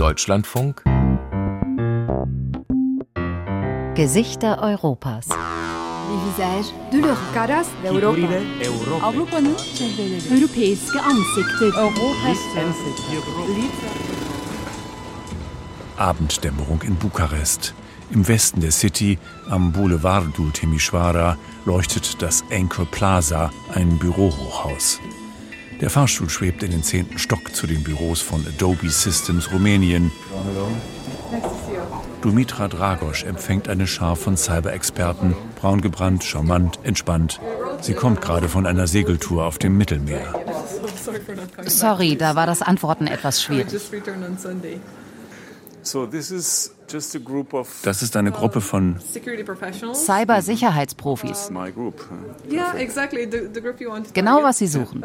Deutschlandfunk Gesichter Europas. Les visages de l'Europe. Caras d'Europa. Avrupa'nın çehreleri. Europeiske. Europas Abenddämmerung in Bukarest. Im Westen der City, am Boulevardul Timișoara, leuchtet das Anchor Plaza, ein Bürohochhaus. Der Fahrstuhl schwebt in den zehnten Stock zu den Büros von Adobe Systems Rumänien. Dumitra Dragos empfängt eine Schar von Cyber-Experten, braun gebrannt, charmant, entspannt. Sie kommt gerade von einer Segeltour auf dem Mittelmeer. Sorry, da war das Antworten etwas schwierig. Das ist eine Gruppe von Cyber-Sicherheitsprofis. Genau, was Sie suchen.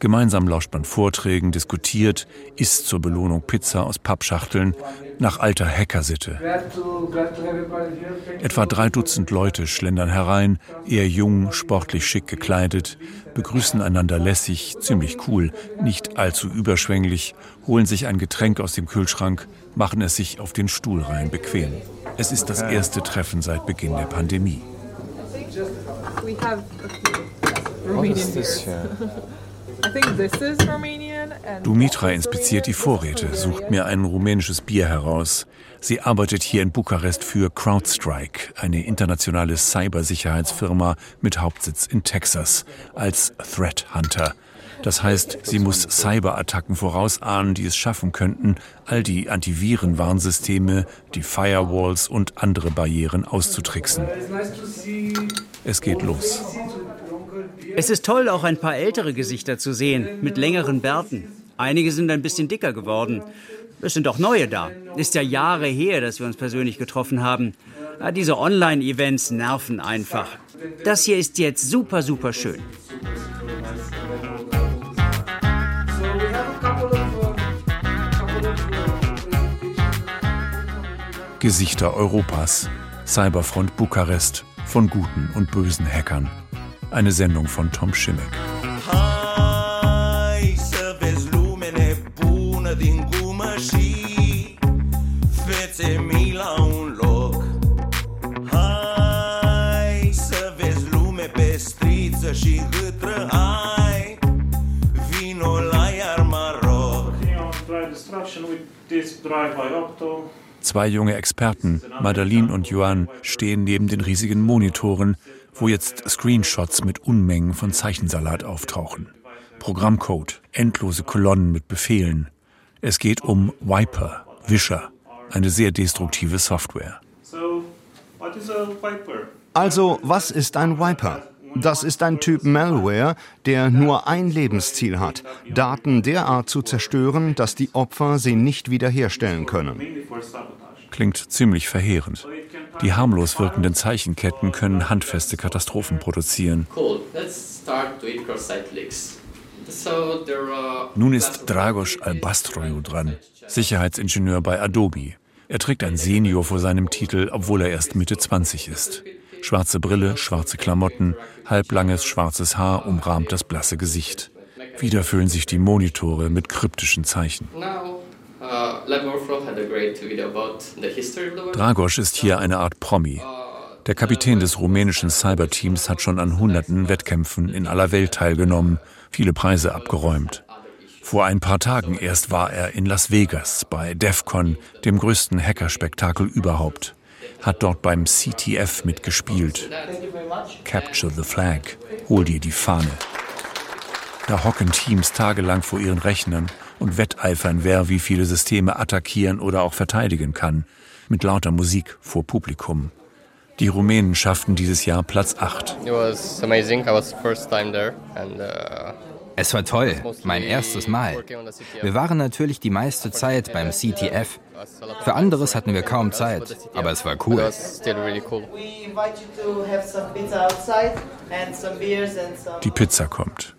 Gemeinsam lauscht man Vorträgen, diskutiert, isst zur Belohnung Pizza aus Pappschachteln nach alter Hackersitte. Etwa drei Dutzend Leute schlendern herein, eher jung, sportlich schick gekleidet, begrüßen einander lässig, ziemlich cool, nicht allzu überschwänglich, holen sich ein Getränk aus dem Kühlschrank, machen es sich auf den Stuhlreihen bequem. Es ist das erste Treffen seit Beginn der Pandemie. Dumitra inspiziert die Vorräte, sucht mir ein rumänisches Bier heraus. Sie arbeitet hier in Bukarest für CrowdStrike, eine internationale Cybersicherheitsfirma mit Hauptsitz in Texas, als Threat Hunter. Das heißt, sie muss Cyberattacken vorausahnen, die es schaffen könnten, all die Antivirenwarnsysteme, die Firewalls und andere Barrieren auszutricksen. Es geht los. Es ist toll, auch ein paar ältere Gesichter zu sehen, mit längeren Bärten. Einige sind ein bisschen dicker geworden. Es sind auch neue da. Ist ja Jahre her, dass wir uns persönlich getroffen haben. Ja, diese Online-Events nerven einfach. Das hier ist jetzt super, super schön. Gesichter Europas. Cyberfront Bukarest von guten und bösen Hackern. Eine Sendung von Tom Schimmick. Zwei junge Experten, Madeleine und Johan, stehen neben den riesigen Monitoren, wo jetzt Screenshots mit Unmengen von Zeichensalat auftauchen. Programmcode, endlose Kolonnen mit Befehlen. Es geht um Viper, Wischer, eine sehr destruktive Software. Also, was ist ein Wiper? Das ist ein Typ Malware, der nur ein Lebensziel hat, Daten derart zu zerstören, dass die Opfer sie nicht wiederherstellen können. Klingt ziemlich verheerend. Die harmlos wirkenden Zeichenketten können handfeste Katastrophen produzieren. Nun ist Dragos Albastroiu dran, Sicherheitsingenieur bei Adobe. Er trägt ein Senior vor seinem Titel, obwohl er erst Mitte 20 ist. Schwarze Brille, schwarze Klamotten, halblanges schwarzes Haar umrahmt das blasse Gesicht. Wieder füllen sich die Monitore mit kryptischen Zeichen. Dragos ist hier eine Art Promi. Der Kapitän des rumänischen Cyberteams hat schon an hunderten Wettkämpfen in aller Welt teilgenommen, viele Preise abgeräumt. Vor ein paar Tagen erst war er in Las Vegas bei DEFCON, dem größten Hackerspektakel überhaupt. Hat dort beim CTF mitgespielt. Capture the Flag, hol dir die Fahne. Da hocken Teams tagelang vor ihren Rechnern und wetteifern, wer wie viele Systeme attackieren oder auch verteidigen kann, mit lauter Musik vor Publikum. Die Rumänen schafften dieses Jahr Platz 8. It was amazing. I was first time there and uh, Es war toll, mein erstes Mal. Wir waren natürlich die meiste Zeit beim CTF. Für anderes hatten wir kaum Zeit, aber es war cool. Die Pizza kommt.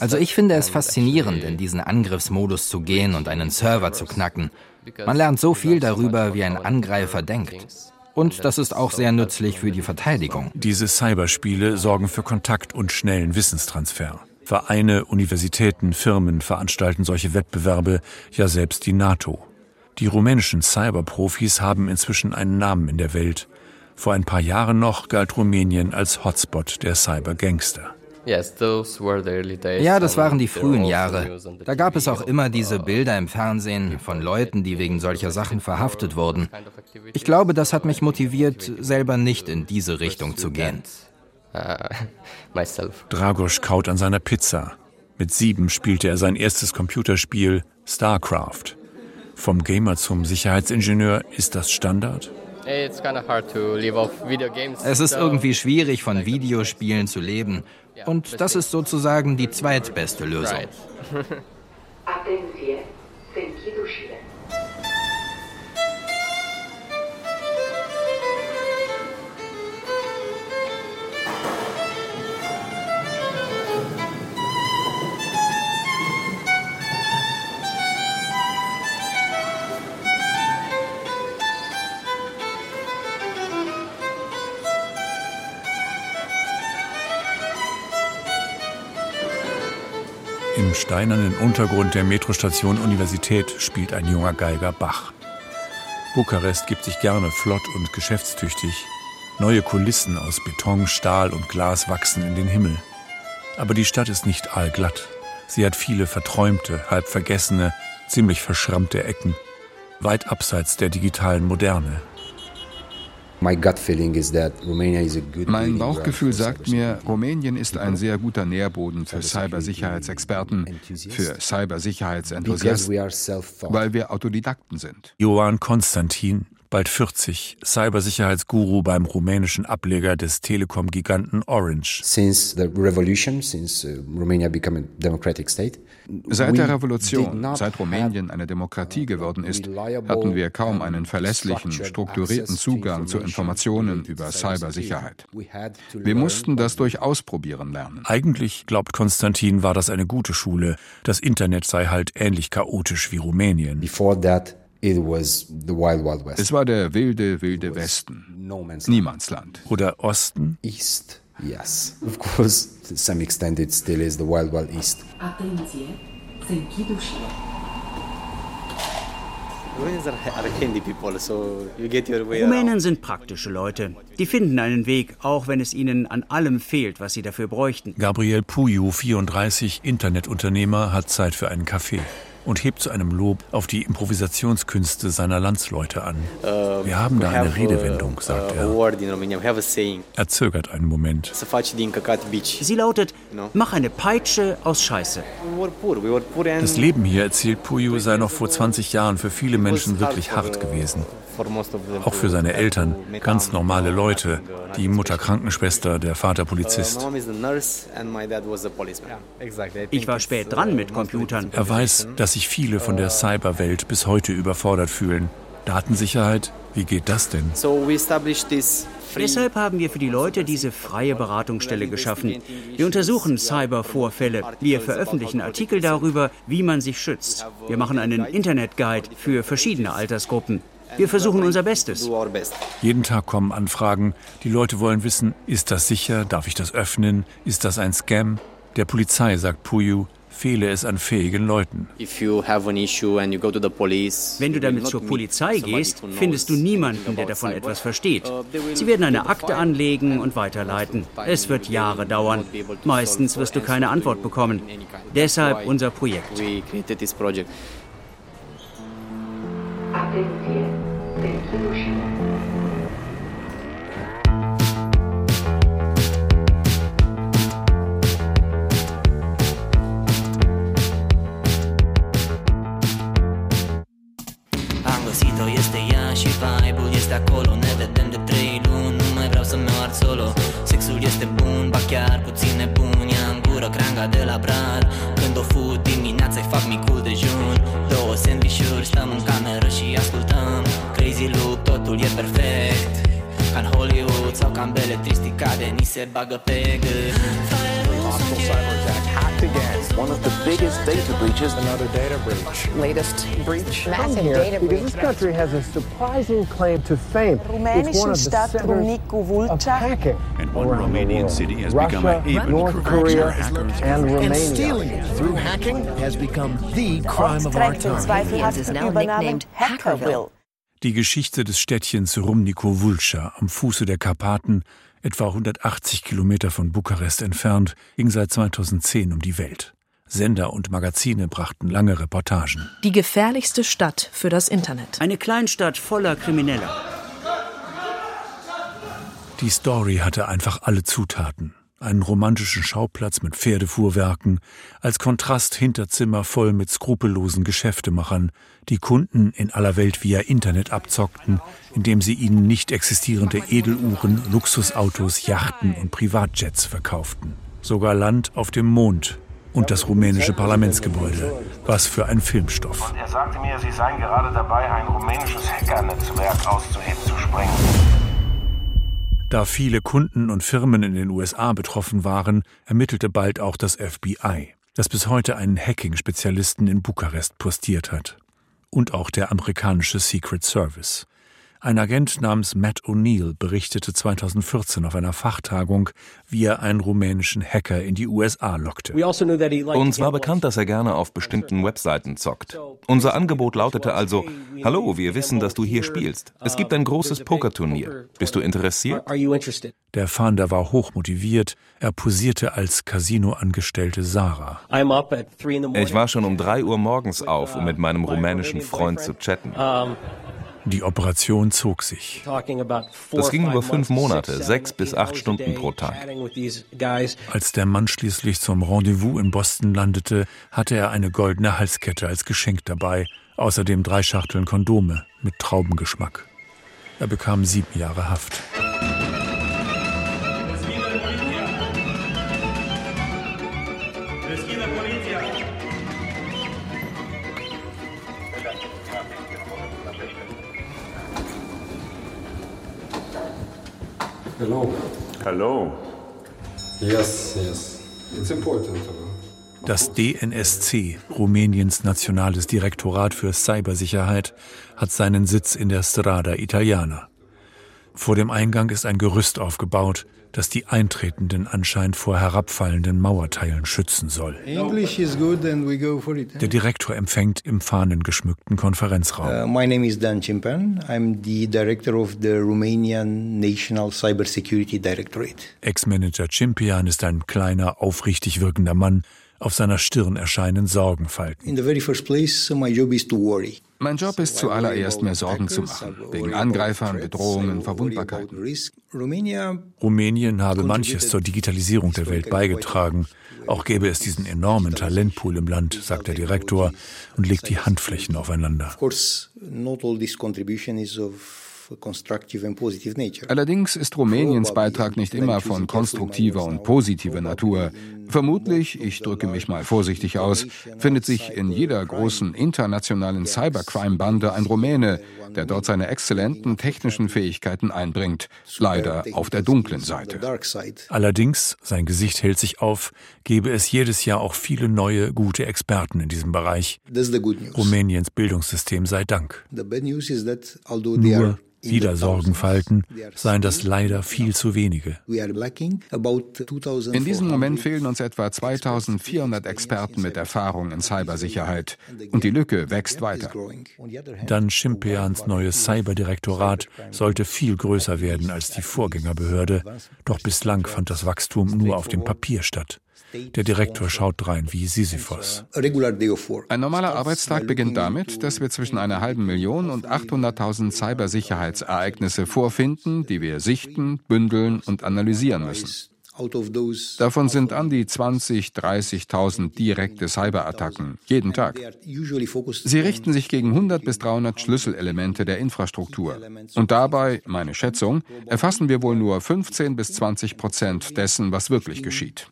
Also ich finde es faszinierend, in diesen Angriffsmodus zu gehen und einen Server zu knacken. Man lernt so viel darüber, wie ein Angreifer denkt. Und das ist auch sehr nützlich für die Verteidigung. Diese Cyberspiele sorgen für Kontakt und schnellen Wissenstransfer. Vereine, Universitäten, Firmen veranstalten solche Wettbewerbe, ja selbst die NATO. Die rumänischen Cyberprofis haben inzwischen einen Namen in der Welt. Vor ein paar Jahren noch galt Rumänien als Hotspot der Cybergangster. Ja, das waren die frühen Jahre. Da gab es auch immer diese Bilder im Fernsehen von Leuten, die wegen solcher Sachen verhaftet wurden. Ich glaube, das hat mich motiviert, selber nicht in diese Richtung zu gehen. Dragos kaut an seiner Pizza. Mit sieben spielte er sein erstes Computerspiel StarCraft. Vom Gamer zum Sicherheitsingenieur ist das Standard? Es ist irgendwie schwierig, von Videospielen zu leben. Und das ist sozusagen die zweitbeste Lösung. Im steinernen Untergrund der Metrostation Universität spielt ein junger Geiger Bach. Bukarest gibt sich gerne flott und geschäftstüchtig. Neue Kulissen aus Beton, Stahl und Glas wachsen in den Himmel. Aber die Stadt ist nicht allglatt. Sie hat viele verträumte, halb vergessene, ziemlich verschrammte Ecken, weit abseits der digitalen Moderne. Mein Bauchgefühl sagt mir, Rumänien ist ein sehr guter Nährboden für Cybersicherheitsexperten, für Cybersicherheitsenthusiasten, weil wir Autodidakten sind. Johann Konstantin, bald 40, Cybersicherheitsguru beim rumänischen Ableger des Telekom-Giganten Orange. Since the revolution, since uh, Romania became a democratic state, Seit der Revolution, seit Rumänien eine Demokratie geworden ist, hatten wir kaum einen verlässlichen, strukturierten Zugang zu Informationen über Cybersicherheit. Wir mussten das durch Ausprobieren lernen. Eigentlich, glaubt Konstantin, war das eine gute Schule. Das Internet sei halt ähnlich chaotisch wie Rumänien. Es war der wilde, wilde Westen. Niemandsland. Oder Osten? East. Yes, of course, to some extent it still is the Wild Wild East. Rumänen sind praktische Leute. Die finden einen Weg, auch wenn es ihnen an allem fehlt, was sie dafür bräuchten. Gabriel Puyu, 34, Internetunternehmer, hat Zeit für einen Kaffee und hebt zu einem Lob auf die Improvisationskünste seiner Landsleute an. Uh, Wir haben da eine Redewendung, sagt er. Er zögert einen Moment. Sie lautet, mach eine Peitsche aus Scheiße. Das Leben hier, erzählt Puyo, sei noch vor 20 Jahren für viele Menschen wirklich hart gewesen. Auch für seine Eltern, ganz normale Leute. Die Mutter Krankenschwester, der Vater Polizist. Ich war spät dran mit Computern. Er weiß, dass sich viele von der Cyberwelt bis heute überfordert fühlen. Datensicherheit, wie geht das denn? Deshalb haben wir für die Leute diese freie Beratungsstelle geschaffen. Wir untersuchen Cybervorfälle. Wir veröffentlichen Artikel darüber, wie man sich schützt. Wir machen einen Internetguide für verschiedene Altersgruppen. Wir versuchen unser Bestes. Jeden Tag kommen Anfragen. Die Leute wollen wissen, ist das sicher? Darf ich das öffnen? Ist das ein Scam? Der Polizei sagt Puyu, fehle es an fähigen Leuten. Wenn du damit zur Polizei gehst, findest du niemanden, der davon etwas versteht. Uh, Sie werden eine Akte anlegen und weiterleiten. Es wird Jahre dauern. Meistens wirst du keine Antwort bekommen. Deshalb unser Projekt. este bun, ba chiar puțin nebun Ia în gură cranga de la brad Când o fut dimineața-i fac micul dejun. Două sandvișuri, stăm în cameră și ascultăm. Crazy look, totul e perfect. Ca în Hollywood sau ca în beletristica de ni se bagă pe gât Hacked again. One of the biggest data breaches. Another data breach. Latest breach. Massive here, data breach. This country has a surprising claim to fame. It's one of the centers of hacking. And one Romanian city has Russia, become a haven North Korea, hackers and Romania. And stealing it through hacking has become the crime of our time. is now nicknamed Hackerville. Die Geschichte des Städtchens Rumniko Vulca am Fuße der Karpaten etwa 180 Kilometer von Bukarest entfernt, ging seit 2010 um die Welt. Sender und Magazine brachten lange Reportagen. Die gefährlichste Stadt für das Internet. Eine Kleinstadt voller Krimineller. Die Story hatte einfach alle Zutaten einen romantischen Schauplatz mit Pferdefuhrwerken, als Kontrast Hinterzimmer voll mit skrupellosen Geschäftemachern, die Kunden in aller Welt via Internet abzockten, indem sie ihnen nicht existierende Edeluhren, Luxusautos, Yachten und Privatjets verkauften. Sogar Land auf dem Mond und das rumänische Parlamentsgebäude. Was für ein Filmstoff. Und er sagte mir, sie seien gerade dabei, ein rumänisches Hackernetzwerk auszuheben zu sprengen. Da viele Kunden und Firmen in den USA betroffen waren, ermittelte bald auch das FBI, das bis heute einen Hacking-Spezialisten in Bukarest postiert hat. Und auch der amerikanische Secret Service. Ein Agent namens Matt O'Neill berichtete 2014 auf einer Fachtagung, wie er einen rumänischen Hacker in die USA lockte. Also Uns war bekannt, dass er gerne auf bestimmten Webseiten zockt. Unser Angebot lautete also, Hallo, wir wissen, dass du hier spielst. Es gibt ein großes Pokerturnier. Bist du interessiert? Der Fahnder war hochmotiviert. Er posierte als Casino-Angestellte Sarah. Ich war schon um drei Uhr morgens auf, um mit meinem rumänischen Freund zu chatten. Die Operation zog sich. Das ging über fünf Monate, sechs bis acht Stunden pro Tag. Als der Mann schließlich zum Rendezvous in Boston landete, hatte er eine goldene Halskette als Geschenk dabei, außerdem drei Schachteln Kondome mit Traubengeschmack. Er bekam sieben Jahre Haft. Hello. Hello. Yes, yes. It's important. Das DNSC, Rumäniens nationales Direktorat für Cybersicherheit, hat seinen Sitz in der Strada Italiana. Vor dem Eingang ist ein Gerüst aufgebaut, das die Eintretenden anscheinend vor herabfallenden Mauerteilen schützen soll. Der Direktor empfängt im fahnengeschmückten Konferenzraum. Uh, my name is Dan Cimpan. I'm the director of the Romanian National Cybersecurity Directorate. Ex-Manager Cimpian ist ein kleiner, aufrichtig wirkender Mann. Auf seiner Stirn erscheinen Sorgenfalten. In the very first place, my job is to worry. Mein Job ist zuallererst, mir Sorgen zu machen, wegen Angreifern, Bedrohungen, Verwundbarkeiten. Rumänien habe manches zur Digitalisierung der Welt beigetragen. Auch gäbe es diesen enormen Talentpool im Land, sagt der Direktor und legt die Handflächen aufeinander. Allerdings ist Rumäniens Beitrag nicht immer von konstruktiver und positiver Natur. Vermutlich, ich drücke mich mal vorsichtig aus, findet sich in jeder großen internationalen Cybercrime-Bande ein Rumäne, der dort seine exzellenten technischen Fähigkeiten einbringt, leider auf der dunklen Seite. Allerdings, sein Gesicht hält sich auf, gebe es jedes Jahr auch viele neue, gute Experten in diesem Bereich. Rumäniens Bildungssystem sei Dank. Nur wieder Sorgenfalten, seien das leider viel zu wenige. In diesem Moment fehlen uns etwa 2400 Experten mit Erfahrung in Cybersicherheit. Und die Lücke wächst weiter. Dann Schimpeans neues Cyberdirektorat sollte viel größer werden als die Vorgängerbehörde. Doch bislang fand das Wachstum nur auf dem Papier statt. Der Direktor schaut drein wie Sisyphos. Ein normaler Arbeitstag beginnt damit, dass wir zwischen einer halben Million und 800.000 Cybersicherheitsereignisse vorfinden, die wir sichten, bündeln und analysieren müssen. Davon sind an die 20, 30.000 direkte Cyberattacken jeden Tag. Sie richten sich gegen 100 bis 300 Schlüsselelemente der Infrastruktur. Und dabei, meine Schätzung, erfassen wir wohl nur 15 bis 20 Prozent dessen, was wirklich geschieht.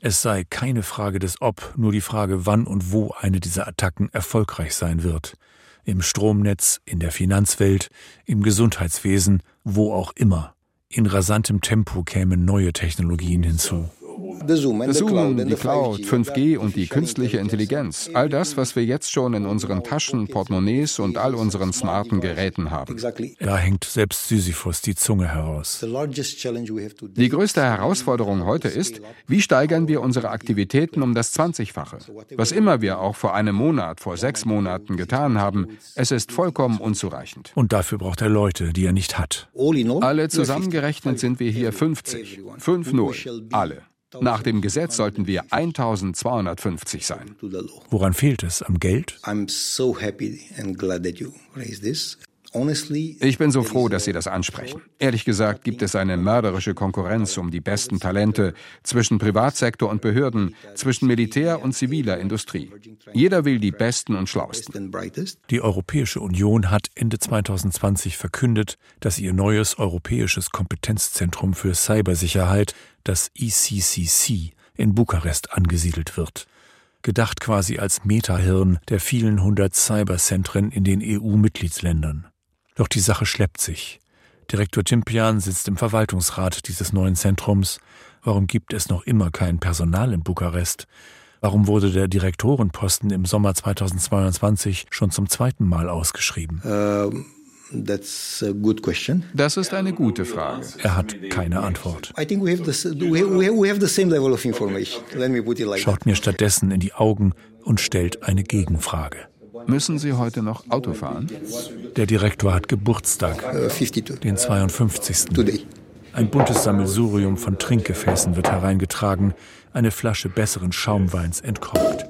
Es sei keine Frage des Ob, nur die Frage, wann und wo eine dieser Attacken erfolgreich sein wird. Im Stromnetz, in der Finanzwelt, im Gesundheitswesen, wo auch immer. In rasantem Tempo kämen neue Technologien hinzu. Das Zoom, die Cloud, 5G und die künstliche Intelligenz. All das, was wir jetzt schon in unseren Taschen, Portemonnaies und all unseren smarten Geräten haben. Da hängt selbst Sisyphus die Zunge heraus. Die größte Herausforderung heute ist, wie steigern wir unsere Aktivitäten um das 20-fache? Was immer wir auch vor einem Monat, vor sechs Monaten getan haben, es ist vollkommen unzureichend. Und dafür braucht er Leute, die er nicht hat. Alle zusammengerechnet sind wir hier 50. 5-0. Alle. Nach dem Gesetz sollten wir 1250 sein. Woran fehlt es? Am Geld? Ich bin so froh, dass Sie das ansprechen. Ehrlich gesagt gibt es eine mörderische Konkurrenz um die besten Talente zwischen Privatsektor und Behörden, zwischen Militär und ziviler Industrie. Jeder will die Besten und Schlausten. Die Europäische Union hat Ende 2020 verkündet, dass ihr neues europäisches Kompetenzzentrum für Cybersicherheit, das ECCC, in Bukarest angesiedelt wird gedacht quasi als Metahirn der vielen hundert Cyberzentren in den EU-Mitgliedsländern. Doch die Sache schleppt sich. Direktor Cimpian sitzt im Verwaltungsrat dieses neuen Zentrums. Warum gibt es noch immer kein Personal in Bukarest? Warum wurde der Direktorenposten im Sommer 2022 schon zum zweiten Mal ausgeschrieben? Um das ist eine gute Frage. Er hat keine Antwort. Schaut mir stattdessen in die Augen und stellt eine Gegenfrage. Müssen Sie heute noch Auto fahren? Der Direktor hat Geburtstag, den 52. Ein buntes Sammelsurium von Trinkgefäßen wird hereingetragen, eine Flasche besseren Schaumweins entkorkt.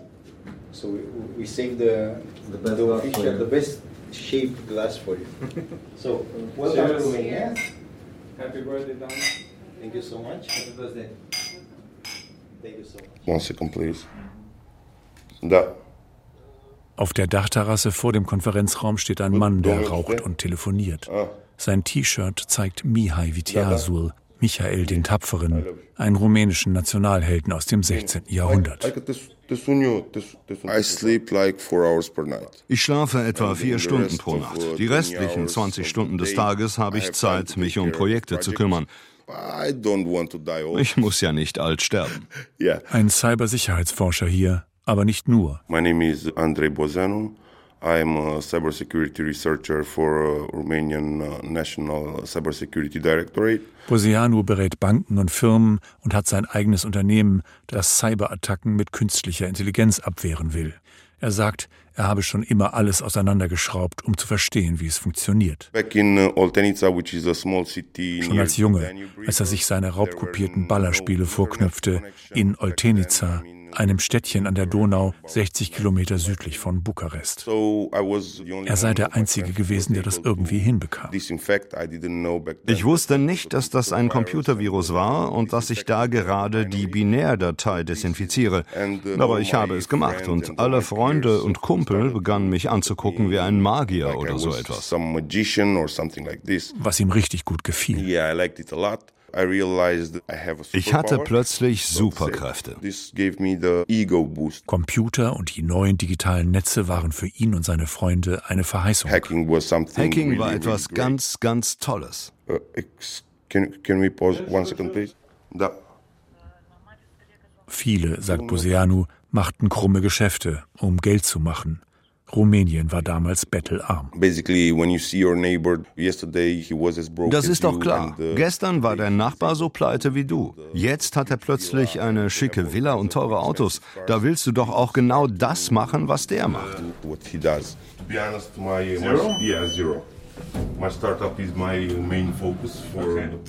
One second, please. Da. Auf der Dachterrasse vor dem Konferenzraum steht ein Mann, der raucht und telefoniert. Sein T-Shirt zeigt Mihai Vitiazul, Michael den Tapferen, einen rumänischen Nationalhelden aus dem 16. Jahrhundert. Ich schlafe etwa vier Stunden pro Nacht. Die restlichen 20 Stunden des Tages habe ich Zeit, mich um Projekte zu kümmern. Ich muss ja nicht alt sterben. Ein Cybersicherheitsforscher hier, aber nicht nur. My name is Andrei Bozanu. I'm a cybersecurity researcher for Romanian uh, National Cybersecurity Directorate. Boseanu berät Banken und Firmen und hat sein eigenes Unternehmen, das Cyberattacken mit künstlicher Intelligenz abwehren will. Er sagt, er habe schon immer alles auseinandergeschraubt, um zu verstehen, wie es funktioniert. Uh, schon als Junge, als er sich seine raubkopierten Ballerspiele vorknöpfte, in Oltenica, einem Städtchen an der Donau, 60 Kilometer südlich von Bukarest. Er sei der Einzige gewesen, der das irgendwie hinbekam. Ich wusste nicht, dass das ein Computervirus war und dass ich da gerade die Binärdatei desinfiziere. Aber ich habe es gemacht und alle Freunde und Kumpel begannen mich anzugucken wie ein Magier oder so etwas. Was ihm richtig gut gefiel. Ich hatte plötzlich Superkräfte. Computer und die neuen digitalen Netze waren für ihn und seine Freunde eine Verheißung. Hacking war etwas ganz, ganz Tolles. Uh, can we pause one second, please? Da. Viele, sagt Boseanu, machten krumme Geschäfte, um Geld zu machen. Rumänien war damals bettelarm. Das ist doch klar. Uh, Gestern war dein Nachbar so pleite wie du. Jetzt hat er plötzlich eine schicke Villa und teure Autos. Da willst du doch auch genau das machen, was der macht.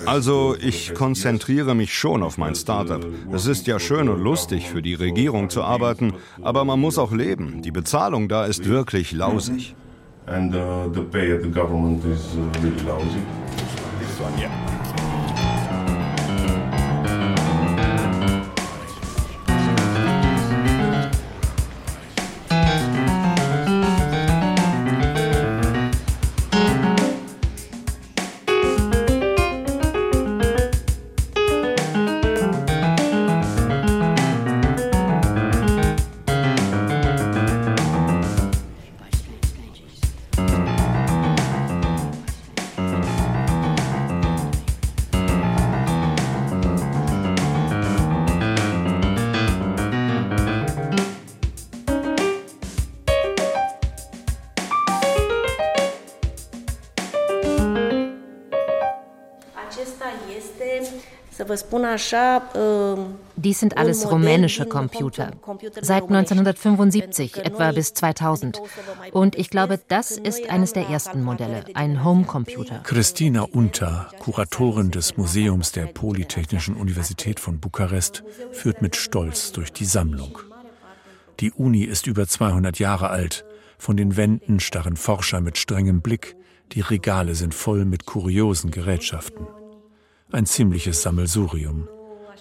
Also ich konzentriere mich schon auf mein Startup. Es ist ja schön und lustig, für die Regierung zu arbeiten, aber man muss auch leben. Die Bezahlung da ist wirklich lausig. And uh, the pay at the government is uh, really lousy. This one, yeah. Dies sind alles rumänische Computer. Seit 1975, etwa bis 2000. Und ich glaube, das ist eines der ersten Modelle, ein Homecomputer. Christina Unter, Kuratorin des Museums der Polytechnischen Universität von Bukarest, führt mit Stolz durch die Sammlung. Die Uni ist über 200 Jahre alt. Von den Wänden starren Forscher mit strengem Blick. Die Regale sind voll mit kuriosen Gerätschaften. Ein ziemliches Sammelsurium.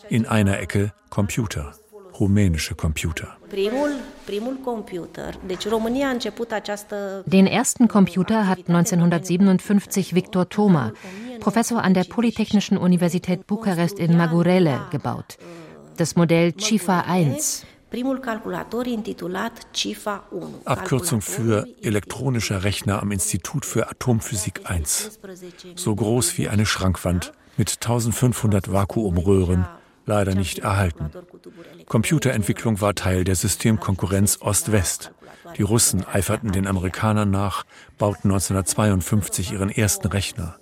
In einer Ecke Computer, rumänische Computer. Den ersten Computer hat 1957 Viktor Toma, Professor an der Polytechnischen Universität Bukarest in Magurele, gebaut. Das Modell Chifa 1. Abkürzung für elektronischer Rechner am Institut für Atomphysik 1. So groß wie eine Schrankwand mit 1500 Vakuumröhren, leider nicht erhalten. Computerentwicklung war Teil der Systemkonkurrenz Ost-West. Die Russen eiferten den Amerikanern nach, bauten 1952 ihren ersten Rechner.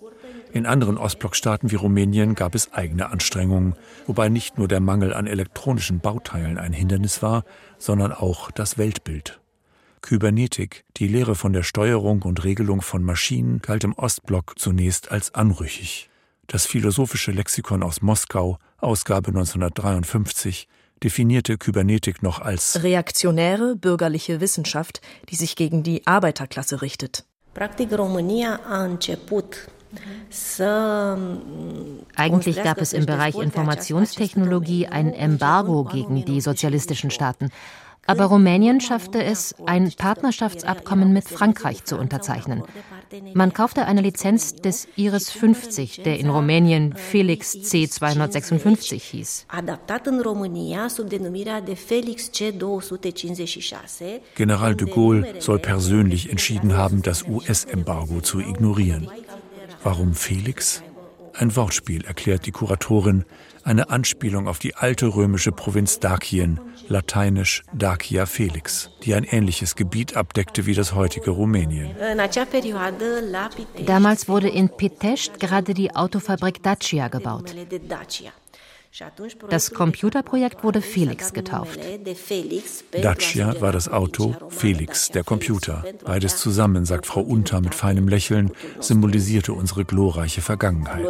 In anderen Ostblockstaaten wie Rumänien gab es eigene Anstrengungen, wobei nicht nur der Mangel an elektronischen Bauteilen ein Hindernis war, sondern auch das Weltbild. Kybernetik, die Lehre von der Steuerung und Regelung von Maschinen, galt im Ostblock zunächst als anrüchig. Das philosophische Lexikon aus Moskau, Ausgabe 1953, definierte Kybernetik noch als reaktionäre bürgerliche Wissenschaft, die sich gegen die Arbeiterklasse richtet. Eigentlich gab es im Bereich Informationstechnologie ein Embargo gegen die sozialistischen Staaten. Aber Rumänien schaffte es, ein Partnerschaftsabkommen mit Frankreich zu unterzeichnen. Man kaufte eine Lizenz des Iris 50, der in Rumänien Felix C256 hieß. General de Gaulle soll persönlich entschieden haben, das US-Embargo zu ignorieren. Warum Felix? Ein Wortspiel, erklärt die Kuratorin, eine Anspielung auf die alte römische Provinz Dakien, lateinisch Dacia Felix, die ein ähnliches Gebiet abdeckte wie das heutige Rumänien. Damals wurde in Pitești gerade die Autofabrik Dacia gebaut. Das Computerprojekt wurde Felix getauft. Dacia war das Auto, Felix der Computer. Beides zusammen, sagt Frau Unter mit feinem Lächeln, symbolisierte unsere glorreiche Vergangenheit.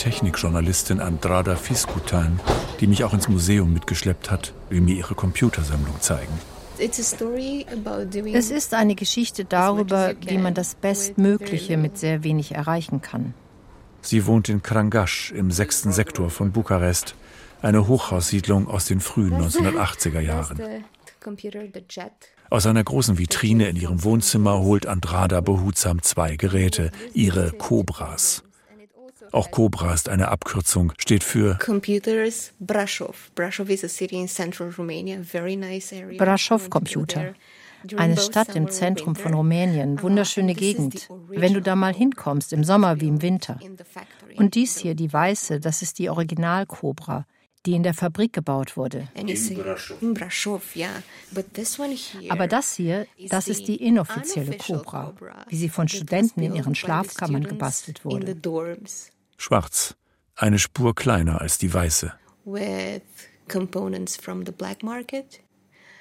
Technikjournalistin Andrada Fiskutan, die mich auch ins Museum mitgeschleppt hat, will mir ihre Computersammlung zeigen. Es ist eine Geschichte darüber, wie man das Bestmögliche mit sehr wenig erreichen kann. Sie wohnt in Krangash im sechsten Sektor von Bukarest, eine Hochhaussiedlung aus den frühen 1980er Jahren. Aus einer großen Vitrine in ihrem Wohnzimmer holt Andrada behutsam zwei Geräte, ihre Cobras. Auch Cobra ist eine Abkürzung, steht für Computers Brasov. Brasov is a city in central Romania, very nice area. Brasov Computer. Eine Stadt im Zentrum von Rumänien, wunderschöne Gegend. Wenn du da mal hinkommst, im Sommer wie im Winter. Und dies hier, die weiße, das ist die Original Cobra die in der Fabrik gebaut wurde. Aber das hier, das ist die inoffizielle Cobra, wie sie von Studenten in ihren Schlafkammern gebastelt wurde. Schwarz, eine Spur kleiner als die weiße.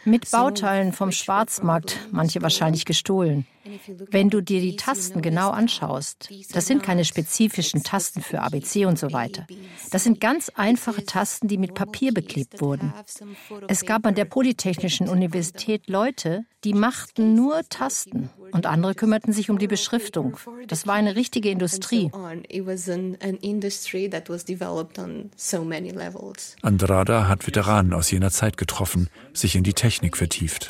Mit Bauteilen vom Schwarzmarkt, manche wahrscheinlich gestohlen. Wenn du dir die Tasten genau anschaust, das sind keine spezifischen Tasten für ABC und so weiter. Das sind ganz einfache Tasten, die mit Papier beklebt wurden. Es gab an der Polytechnischen Universität Leute, die machten nur Tasten und andere kümmerten sich um die Beschriftung. Das war eine richtige Industrie. Andrada hat Veteranen aus jener Zeit getroffen, sich in die Technik vertieft.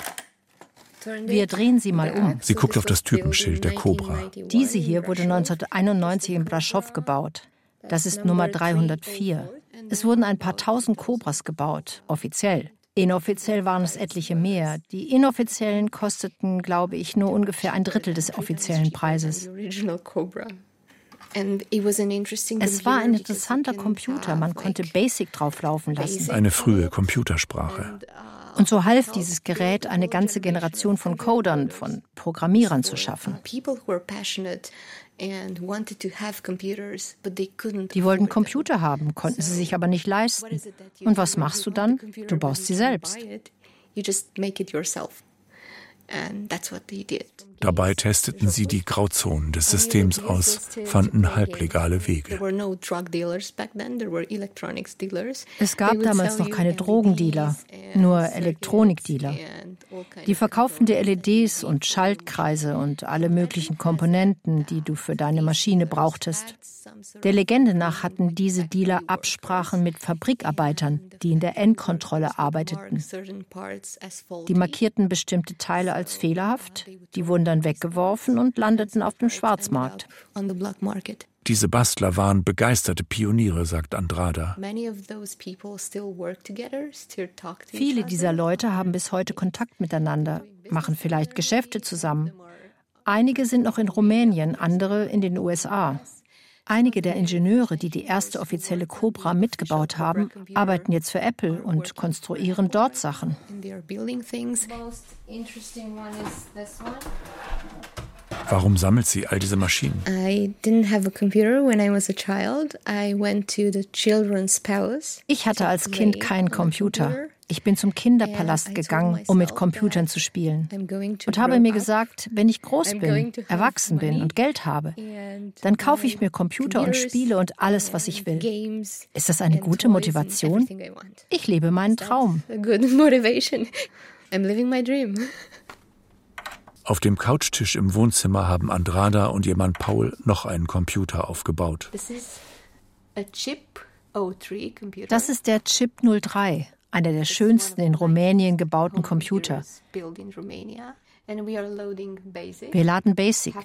Wir drehen sie mal um. Sie guckt auf das Typenschild der Cobra. Diese hier wurde 1991 in Braschow gebaut. Das ist Nummer 304. Es wurden ein paar tausend Cobras gebaut, offiziell. Inoffiziell waren es etliche mehr. Die inoffiziellen kosteten, glaube ich, nur ungefähr ein Drittel des offiziellen Preises. Es war ein interessanter Computer, man konnte Basic drauflaufen lassen. Eine frühe Computersprache. Und so half dieses Gerät, eine ganze Generation von Codern, von Programmierern zu schaffen. Die wollten Computer haben, konnten sie sich aber nicht leisten. Und was machst du dann? Du baust sie selbst. Dabei testeten sie die Grauzonen des Systems aus, fanden halblegale Wege. Es gab damals noch keine Drogendealer, nur Elektronikdealer. Die verkauften dir LEDs und Schaltkreise und alle möglichen Komponenten, die du für deine Maschine brauchtest. Der Legende nach hatten diese Dealer Absprachen mit Fabrikarbeitern, die in der Endkontrolle arbeiteten. Die markierten bestimmte Teile als fehlerhaft, die wurden dann weggeworfen und landeten auf dem Schwarzmarkt. Diese Bastler waren begeisterte Pioniere, sagt Andrada. Viele dieser Leute haben bis heute Kontakt miteinander, machen vielleicht Geschäfte zusammen. Einige sind noch in Rumänien, andere in den USA. Einige der Ingenieure, die die erste offizielle Cobra mitgebaut haben, arbeiten jetzt für Apple und konstruieren dort Sachen. Warum sammelt sie all diese Maschinen? Ich hatte als Kind keinen Computer. Ich bin zum Kinderpalast gegangen, um mit Computern zu spielen. Und habe mir gesagt, wenn ich groß bin, erwachsen bin und Geld habe, dann kaufe ich mir Computer und Spiele und alles, was ich will. Ist das eine gute Motivation? Ich lebe meinen Traum. Auf dem Couchtisch im Wohnzimmer haben Andrada und ihr Mann Paul noch einen Computer aufgebaut. Das ist der Chip 03 einer der schönsten in Rumänien gebauten Computer. Wir laden Basic,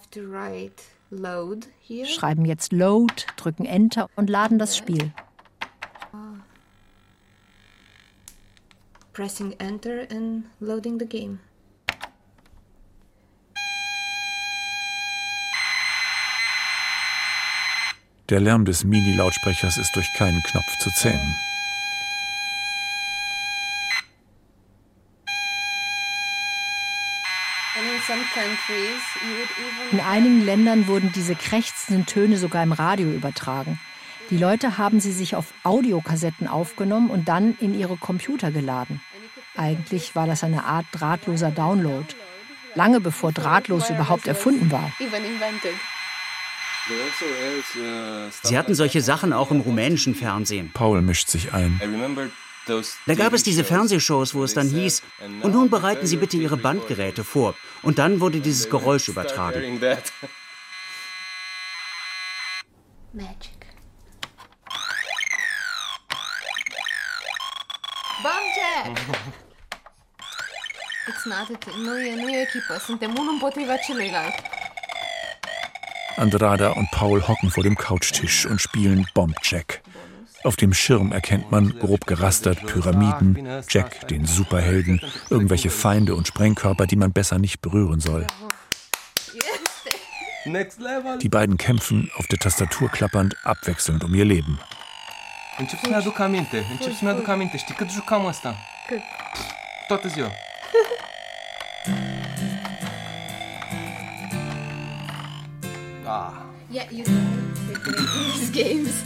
schreiben jetzt Load, drücken Enter und laden das Spiel. Pressing Enter and loading the game. Der Lärm des Mini-Lautsprechers ist durch keinen Knopf zu zähmen. In einigen Ländern wurden diese krächzenden Töne sogar im Radio übertragen. Die Leute haben sie sich auf Audiokassetten aufgenommen und dann in ihre Computer geladen. Eigentlich war das eine Art drahtloser Download. Lange bevor drahtlos überhaupt erfunden war. Sie hatten solche Sachen auch im rumänischen Fernsehen. Paul mischt sich ein. Da gab es diese Fernsehshows, wo es dann hieß, und nun bereiten Sie bitte Ihre Bandgeräte vor. Und dann wurde dieses Geräusch übertragen. Magic. Bamjack! It's not a nu e, nu e echipă, suntem unul împotriva celuilalt. Andrada und Paul hocken vor dem Couchtisch und spielen Bombjack. Auf dem Schirm erkennt man, grob gerastert, Pyramiden, Jack, den Superhelden, irgendwelche Feinde und Sprengkörper, die man besser nicht berühren soll. Die beiden kämpfen, auf der Tastatur klappernd, abwechselnd um ihr Leben. Încep să-mi aduc aminte, încep să-mi aduc aminte. Știi cât jucam asta? Cât? Toată ziua. Ah. Yeah, you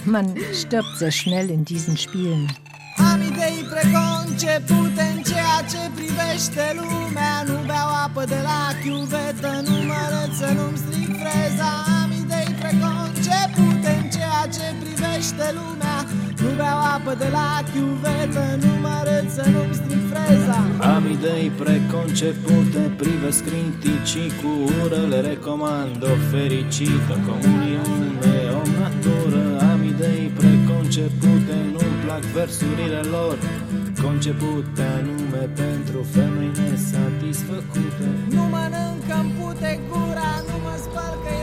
Man stirbt sehr schnell in diesen Spielen. Am idei preconcepute în ceea ce privește lumea. Nu beau apă de la chiuvetă, nu mă să nu-mi stric freza. Am idei preconcepute în ceea ce privește lumea. Nu beau apă de la chiuvetă, nu mă să nu-mi stric freza. Am idei preconcepute, privesc criticii cu ură Le recomand o fericită comuniune natură. Am idei preconcepute, nu-mi plac versurile lor. Concepute anume pentru femei nesatisfăcute. Nu mănânc în pute gura, nu mă spăl că-i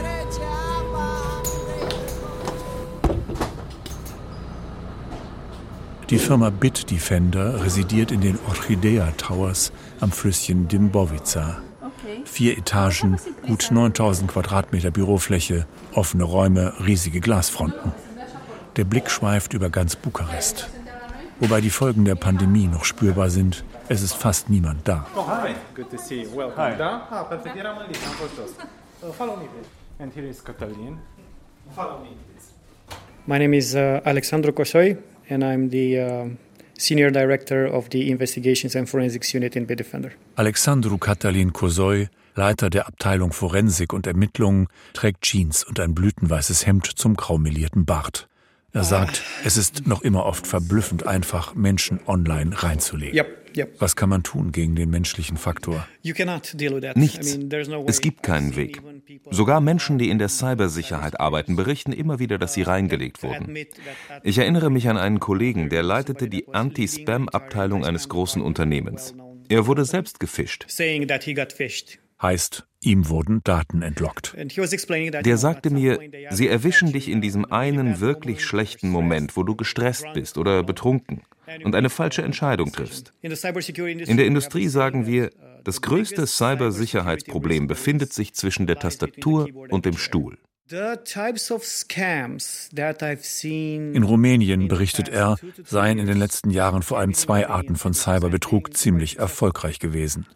Die Firma Bitdefender residiert in den Orchidea Towers am Flüsschen Dimbovica. Vier Etagen, gut 9000 Quadratmeter Bürofläche, offene Räume, riesige Glasfronten. Der Blick schweift über ganz Bukarest. Wobei die Folgen der Pandemie noch spürbar sind, es ist fast niemand da. Oh, hi. Good to see you. Welcome. Hi. Da? Ah, perfect. Eram în lista, am fost jos. Follow me, please. And here is Catalin. Follow me, please. My name is uh, Alexandru Kosoi, and I'm the uh, Senior Director of the Investigations and Forensics Unit in Bitdefender. Alexandru Katalin Kosoi, Leiter der Abteilung Forensik und Ermittlungen, trägt Jeans und ein blütenweißes Hemd zum graumelierten Bart. Er sagt, es ist noch immer oft verblüffend einfach, Menschen online reinzulegen. Yep. Was kann man tun gegen den menschlichen Faktor? Nichts. Es gibt keinen Weg. Sogar Menschen, die in der Cybersicherheit arbeiten, berichten immer wieder, dass sie reingelegt wurden. Ich erinnere mich an einen Kollegen, der leitete die Anti-Spam-Abteilung eines großen Unternehmens. Er wurde selbst gefischt heißt, ihm wurden Daten entlockt. Der sagte mir, sie erwischen dich in diesem einen wirklich schlechten Moment, wo du gestresst bist oder betrunken und eine falsche Entscheidung triffst. In der Industrie sagen wir, das größte Cybersicherheitsproblem befindet sich zwischen der Tastatur und dem Stuhl. In Rumänien, berichtet er, seien in den letzten Jahren vor allem zwei Arten von Cyberbetrug ziemlich erfolgreich gewesen.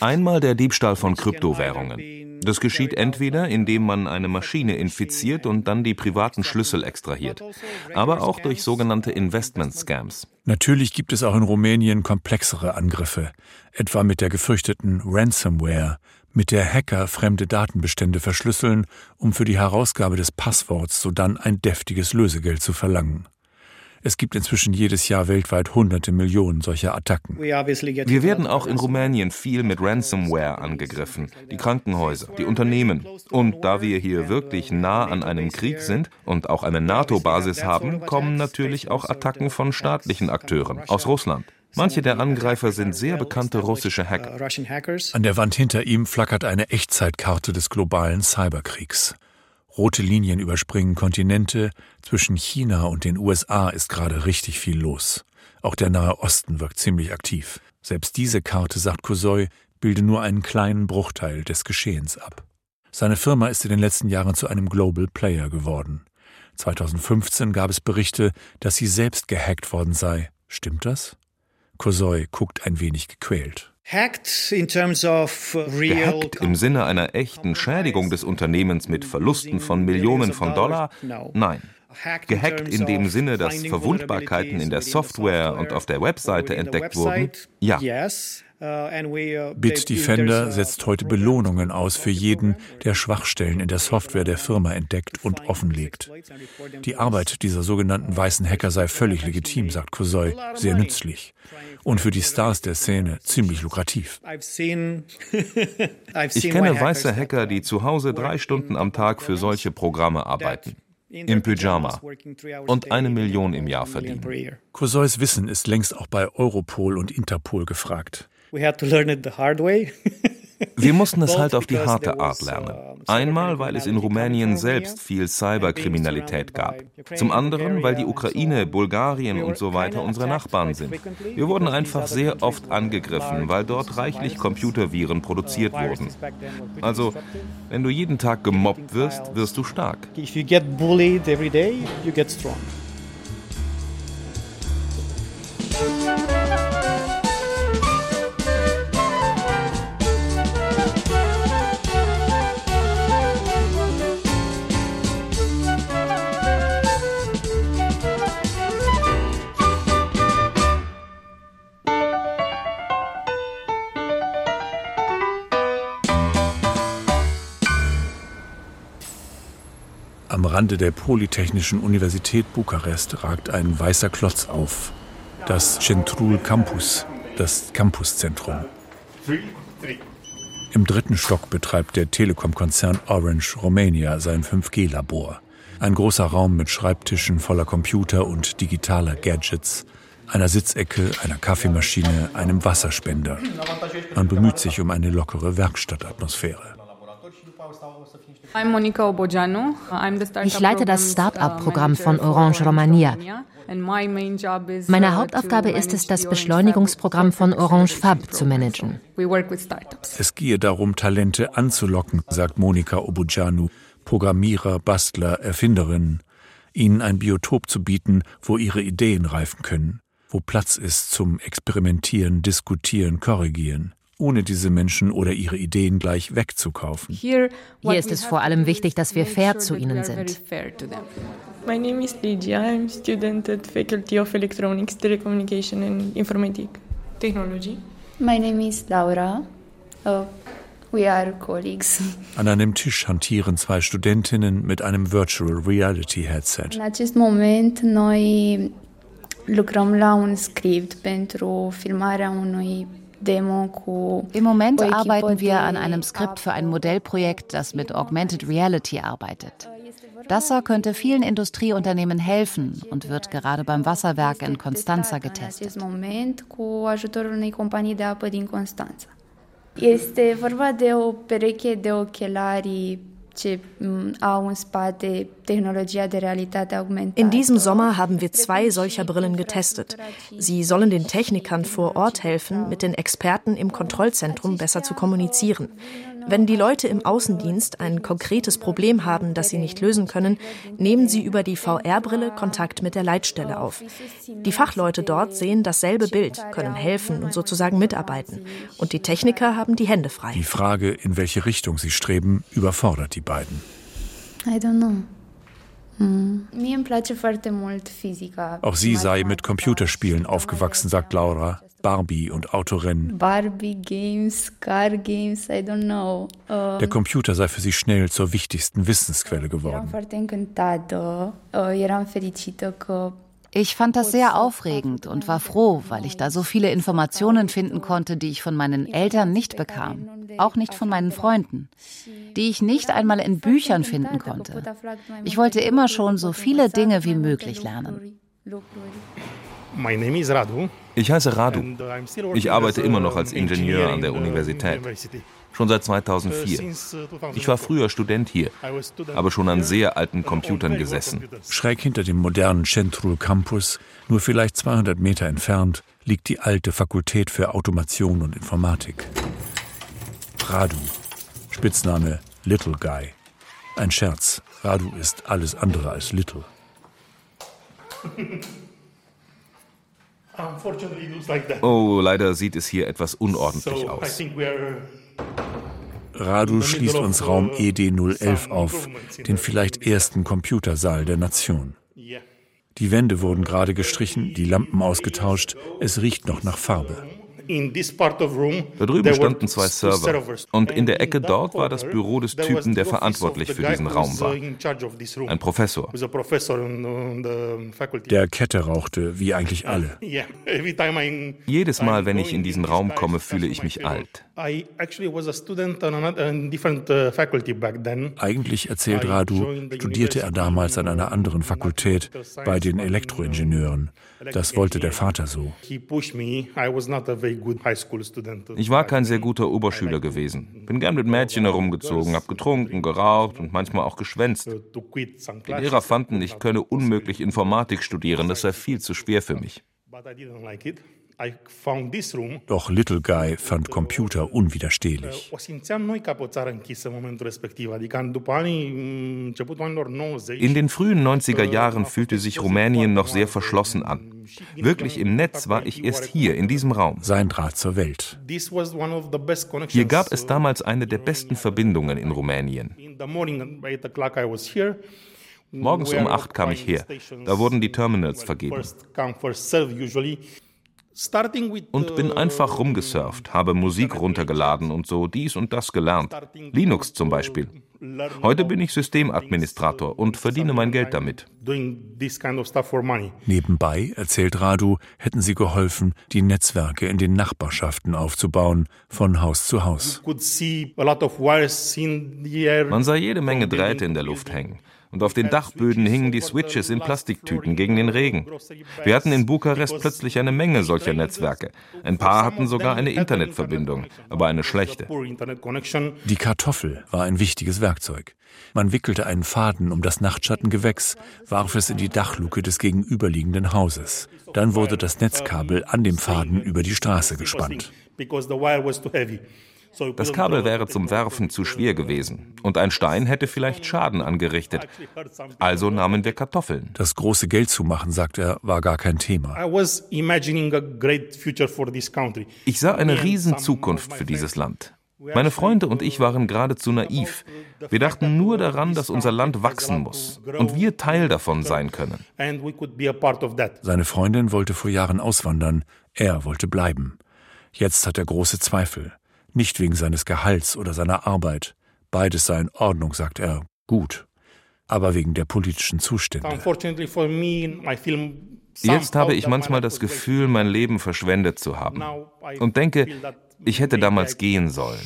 Einmal der Diebstahl von Kryptowährungen. Das geschieht entweder, indem man eine Maschine infiziert und dann die privaten Schlüssel extrahiert, aber auch durch sogenannte Investment-Scams. Natürlich gibt es auch in Rumänien komplexere Angriffe, etwa mit der gefürchteten Ransomware, mit der Hacker fremde Datenbestände verschlüsseln, um für die Herausgabe des Passworts sodann ein deftiges Lösegeld zu verlangen. Es gibt inzwischen jedes Jahr weltweit hunderte Millionen solcher Attacken. Wir werden auch in Rumänien viel mit Ransomware angegriffen. Die Krankenhäuser, die Unternehmen. Und da wir hier wirklich nah an einem Krieg sind und auch eine NATO-Basis haben, kommen natürlich auch Attacken von staatlichen Akteuren aus Russland. Manche der Angreifer sind sehr bekannte russische Hacker. An der Wand hinter ihm flackert eine Echtzeitkarte des globalen Cyberkriegs. Rote Linien überspringen Kontinente, zwischen China und den USA ist gerade richtig viel los. Auch der Nahe Osten wirkt ziemlich aktiv. Selbst diese Karte, sagt Kusoy, bilde nur einen kleinen Bruchteil des Geschehens ab. Seine Firma ist in den letzten Jahren zu einem Global Player geworden. 2015 gab es Berichte, dass sie selbst gehackt worden sei. Stimmt das? Kosoy guckt ein wenig gequält. Gehackt im Sinne einer echten Schädigung des Unternehmens mit Verlusten von Millionen von Dollar? Nein. Gehackt in dem Sinne, dass Verwundbarkeiten in der Software und auf der Webseite entdeckt wurden? Ja. Uh, uh, Bitdefender setzt heute Belohnungen aus für jeden, der Schwachstellen in der Software der Firma entdeckt und offenlegt. Die Arbeit dieser sogenannten weißen Hacker sei völlig legitim, sagt Kosoy, sehr nützlich. Und für die Stars der Szene ziemlich lukrativ. Ich kenne weiße Hacker, die zu Hause drei Stunden am Tag für solche Programme arbeiten im Pyjama und eine Million im Jahr verdienen. Kosois Wissen ist längst auch bei Europol und Interpol gefragt. Wir mussten es halt auf die harte Art lernen. Einmal, weil es in Rumänien selbst viel Cyberkriminalität gab. Zum anderen, weil die Ukraine, Bulgarien und so weiter unsere Nachbarn sind. Wir wurden einfach sehr oft angegriffen, weil dort reichlich Computerviren produziert wurden. Also, wenn du jeden Tag gemobbt wirst, wirst du stark. If you get bullied every day, you get strong. Rande der Polytechnischen Universität Bukarest ragt ein weißer Klotz auf. Das Centrul Campus, das Campuszentrum. Im dritten Stock betreibt der Telekom-Konzern Orange Romania sein 5G-Labor. Ein großer Raum mit Schreibtischen voller Computer und digitaler Gadgets, einer Sitzecke, einer Kaffeemaschine, einem Wasserspender. Man bemüht sich um eine lockere Werkstattatmosphäre. Ich leite das Start-up-Programm von Orange Romania. Meine Hauptaufgabe ist es, das Beschleunigungsprogramm von Orange Fab zu managen. Es gehe darum, Talente anzulocken, sagt Monika Obujanu, Programmierer, Bastler, Erfinderinnen, ihnen ein Biotop zu bieten, wo ihre Ideen reifen können, wo Platz ist zum Experimentieren, Diskutieren, Korrigieren ohne diese Menschen oder ihre Ideen gleich wegzukaufen. Hier ist es vor allem wichtig, dass wir fair zu ihnen sind. My name is Lydia. I'm student at Faculty of Electronics, Telecommunication and Informatic Technology. My name is Laura. Uh, we are colleagues. An einem Tisch hantieren zwei Studentinnen mit einem Virtual Reality Headset. În acest moment noi lucrăm la un script pentru filmarea unui Im Moment arbeiten wir an einem Skript für ein Modellprojekt, das mit Augmented Reality arbeitet. DASA könnte vielen Industrieunternehmen helfen und wird gerade beim Wasserwerk in Constanța getestet. Este vorba de o pereche de ochelari in diesem Sommer haben wir zwei solcher Brillen getestet. Sie sollen den Technikern vor Ort helfen, mit den Experten im Kontrollzentrum besser zu kommunizieren. Wenn die Leute im Außendienst ein konkretes Problem haben, das sie nicht lösen können, nehmen sie über die VR-Brille Kontakt mit der Leitstelle auf. Die Fachleute dort sehen dasselbe Bild, können helfen und sozusagen mitarbeiten. Und die Techniker haben die Hände frei. Die Frage, in welche Richtung sie streben, überfordert die beiden. I don't know. Auch sie sei mit Computerspielen aufgewachsen, sagt Laura. Barbie und Autorennen. Barbie Games, Car Games, I don't know. Uh, Der Computer sei für sie schnell zur wichtigsten Wissensquelle geworden. Uh, ich fand das sehr aufregend und war froh, weil ich da so viele Informationen finden konnte, die ich von meinen Eltern nicht bekam, auch nicht von meinen Freunden, die ich nicht einmal in Büchern finden konnte. Ich wollte immer schon so viele Dinge wie möglich lernen. Ich heiße Radu. Ich arbeite immer noch als Ingenieur an der Universität. Schon seit 2004. Ich war früher Student hier, aber schon an sehr alten Computern gesessen. Schräg hinter dem modernen Central Campus, nur vielleicht 200 Meter entfernt, liegt die alte Fakultät für Automation und Informatik. Radu, Spitzname Little Guy. Ein Scherz. Radu ist alles andere als Little. Oh, leider sieht es hier etwas unordentlich aus. Radu schließt uns Raum uh, ED011 auf, den vielleicht ersten Computersaal der Nation. Die Wände wurden gerade gestrichen, die Lampen ausgetauscht, es riecht noch nach Farbe. Da drüben standen zwei Server und in der Ecke dort war das Büro des Typen, der verantwortlich für diesen Raum war. Ein Professor. Der Kette rauchte, wie eigentlich alle. Jedes Mal, wenn ich in diesen Raum komme, fühle ich mich alt. Uh, eigentlich, erzählt Radu, studierte er damals an einer anderen Fakultät bei den Elektroingenieuren. Das wollte der Vater so. Ich war kein sehr guter Oberschüler gewesen. Bin gern mit Mädchen herumgezogen, hab getrunken, geraucht und manchmal auch geschwänzt. Die Lehrer fanden, ich könne unmöglich Informatik studieren, das sei viel zu schwer für mich. Doch Little Guy fand Computer unwiderstehlich. In den frühen 90er Jahren fühlte sich Rumänien noch sehr verschlossen an. Wirklich im Netz war ich erst hier, in diesem Raum. Sein Draht zur Welt. Hier gab es damals eine der besten Verbindungen in Rumänien. Morgens um acht kam ich her. Da wurden die Terminals vergeben und bin einfach rumgesurft, habe Musik runtergeladen und so dies und das gelernt. Linux zum Beispiel. Heute bin ich Systemadministrator und verdiene mein Geld damit. Nebenbei, erzählt Radu, hätten sie geholfen, die Netzwerke in den Nachbarschaften aufzubauen, von Haus zu Haus. Man sah jede Menge Drähte in der Luft hängen. Und auf den Dachböden hingen die Switches in Plastiktüten gegen den Regen. Wir hatten in Bukarest plötzlich eine Menge solcher Netzwerke. Ein paar hatten sogar eine Internetverbindung, aber eine schlechte. Die Kartoffel war ein wichtiges Werkzeug. Man wickelte einen Faden um das Nachtschattengewächs, warf es in die Dachluke des gegenüberliegenden Hauses. Dann wurde das Netzkabel an dem Faden über die Straße gespannt. Das Kabel wäre zum Werfen zu schwer gewesen und ein Stein hätte vielleicht Schaden angerichtet. Also nahmen wir Kartoffeln. Das große Geld zu machen, sagt er, war gar kein Thema. Ich sah eine riesen Zukunft für dieses Land. Meine Freunde und ich waren geradezu naiv. Wir dachten nur daran, dass unser Land wachsen muss und wir Teil davon sein können. Seine Freundin wollte vor Jahren auswandern, er wollte bleiben. Jetzt hat er große Zweifel. Nicht wegen seines Gehalts oder seiner Arbeit. Beides sei in Ordnung, sagt er. Gut. Aber wegen der politischen Zustände. Jetzt habe ich manchmal das Gefühl, mein Leben verschwendet zu haben. Und denke, ich hätte damals gehen sollen.